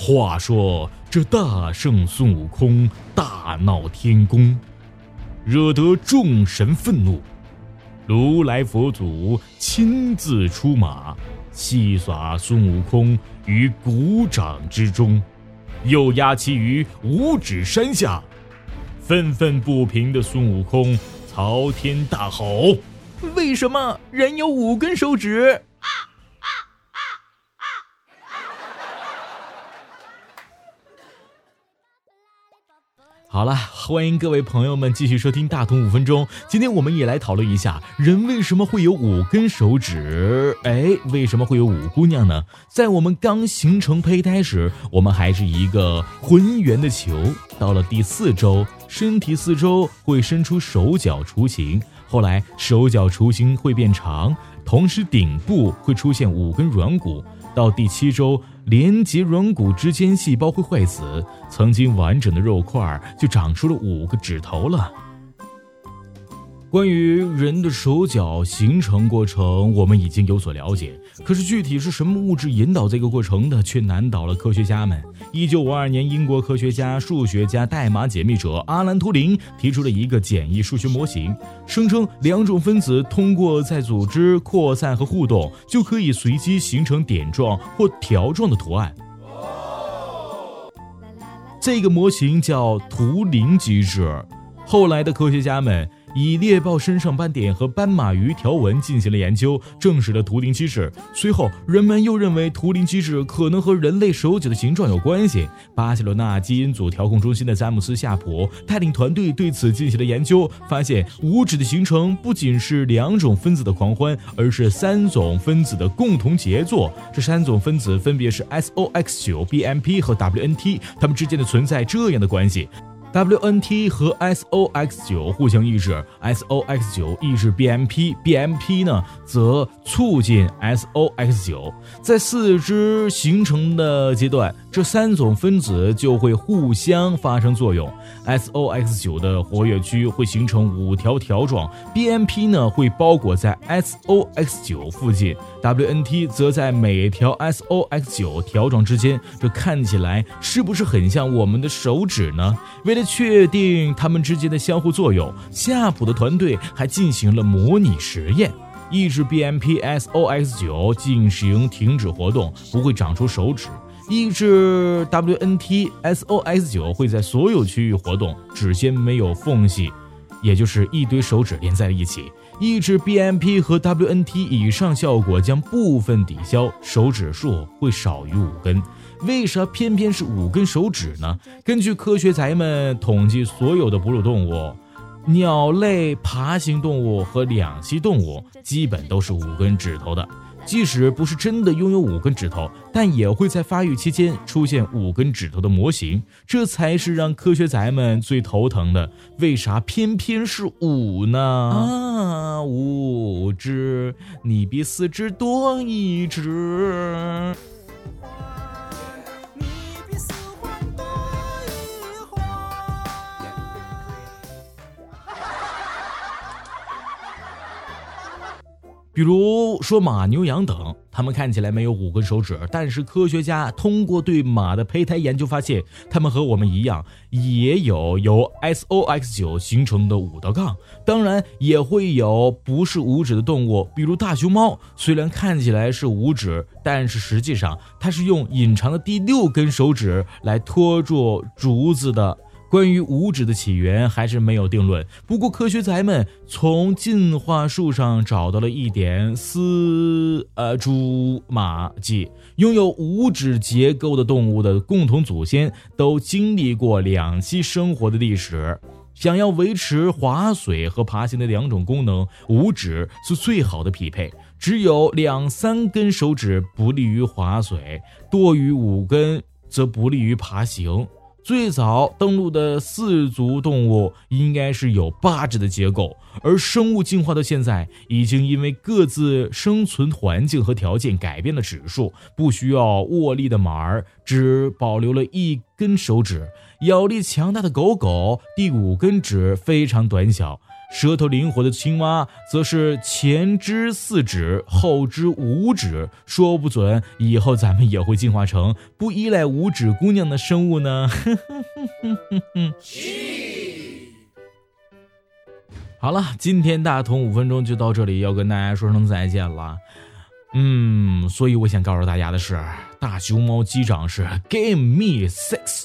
话说这大圣孙悟空大闹天宫，惹得众神愤怒，如来佛祖亲自出马，戏耍孙悟空于鼓掌之中，又压其于五指山下。愤愤不平的孙悟空朝天大吼：“为什么人有五根手指？”好了，欢迎各位朋友们继续收听大同五分钟。今天我们也来讨论一下，人为什么会有五根手指？哎，为什么会有五姑娘呢？在我们刚形成胚胎时，我们还是一个浑圆的球。到了第四周，身体四周会伸出手脚雏形，后来手脚雏形会变长，同时顶部会出现五根软骨。到第七周。连接软骨之间细胞会坏死，曾经完整的肉块就长出了五个指头了。关于人的手脚形成过程，我们已经有所了解。可是具体是什么物质引导这个过程的，却难倒了科学家们。一九五二年，英国科学家、数学家、代码解密者阿兰·图灵提出了一个简易数学模型，声称两种分子通过在组织扩散和互动，就可以随机形成点状或条状的图案。这个模型叫图灵机制。后来的科学家们。以猎豹身上斑点和斑马鱼条纹进行了研究，证实了图灵机制。随后，人们又认为图灵机制可能和人类手脚的形状有关系。巴塞罗那基因组调控中心的詹姆斯·夏普带领团队对此进行了研究，发现五指的形成不仅是两种分子的狂欢，而是三种分子的共同杰作。这三种分子分别是 SOX9、BMP 和 WNT，它们之间的存在这样的关系。WNT 和 SOX9 互相抑制，SOX9 抑制 BMP，BMP 呢则促进 SOX9。在四肢形成的阶段，这三种分子就会互相发生作用。SOX9 的活跃区会形成五条条状，BMP 呢会包裹在 SOX9 附近，WNT 则在每条 SOX9 条状之间。这看起来是不是很像我们的手指呢？为了确定它们之间的相互作用，夏普的团队还进行了模拟实验，抑制 BMPSOX9 进行停止活动，不会长出手指；抑制 WNTSOX9 会在所有区域活动，指尖没有缝隙，也就是一堆手指连在一起。抑制 BMP 和 WNT 以上效果将部分抵消，手指数会少于五根。为啥偏偏是五根手指呢？根据科学宅们统计，所有的哺乳动物、鸟类、爬行动物和两栖动物基本都是五根指头的。即使不是真的拥有五根指头，但也会在发育期间出现五根指头的模型。这才是让科学宅们最头疼的。为啥偏偏是五呢？啊，五只，你比四只多一只。比如说马、牛、羊等，它们看起来没有五根手指，但是科学家通过对马的胚胎研究发现，它们和我们一样，也有由 SOX9 形成的五道杠。当然，也会有不是五指的动物，比如大熊猫，虽然看起来是五指，但是实际上它是用隐藏的第六根手指来拖住竹子的。关于五指的起源还是没有定论。不过，科学宅们从进化树上找到了一点丝呃蛛马迹：拥有五指结构的动物的共同祖先都经历过两栖生活的历史。想要维持划水和爬行的两种功能，五指是最好的匹配。只有两三根手指不利于划水，多于五根则不利于爬行。最早登陆的四足动物应该是有八指的结构，而生物进化到现在，已经因为各自生存环境和条件改变了指数。不需要握力的马儿只保留了一根手指，咬力强大的狗狗第五根指非常短小。舌头灵活的青蛙则是前肢四指，后肢五指，说不准以后咱们也会进化成不依赖五指姑娘的生物呢。好了，今天大同五分钟就到这里，要跟大家说声再见了。嗯，所以我想告诉大家的是，大熊猫机长是 Give me six。